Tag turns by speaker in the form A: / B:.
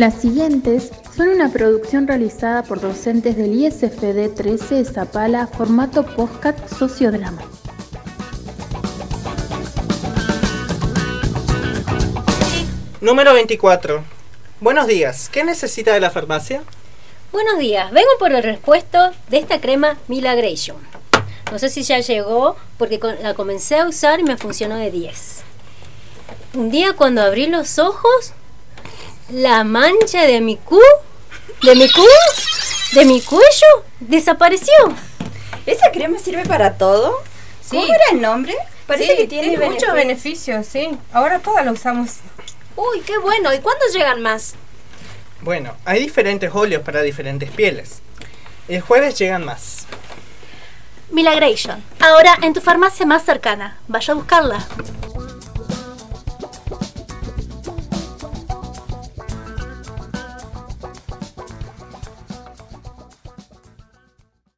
A: Las siguientes son una producción realizada por docentes del ISFD 13 de Zapala, formato podcast sociodrama.
B: Número 24. Buenos días. ¿Qué necesita de la farmacia?
C: Buenos días. Vengo por el repuesto de esta crema Milagration. No sé si ya llegó porque la comencé a usar y me funcionó de 10. Un día cuando abrí los ojos, la mancha de mi cu, de mi cu, de mi cuello desapareció.
D: ¿Esa crema sirve para todo?
E: Sí.
D: ¿Cómo era el nombre? Parece
E: Sí,
D: que tiene,
E: muchos beneficios, sí. Ahora todas lo usamos.
F: Uy, qué bueno. ¿Y cuándo llegan más?
B: Bueno, hay diferentes óleos para diferentes pieles. El jueves llegan más.
G: Milagration. Ahora en tu farmacia más cercana. Vaya a buscarla.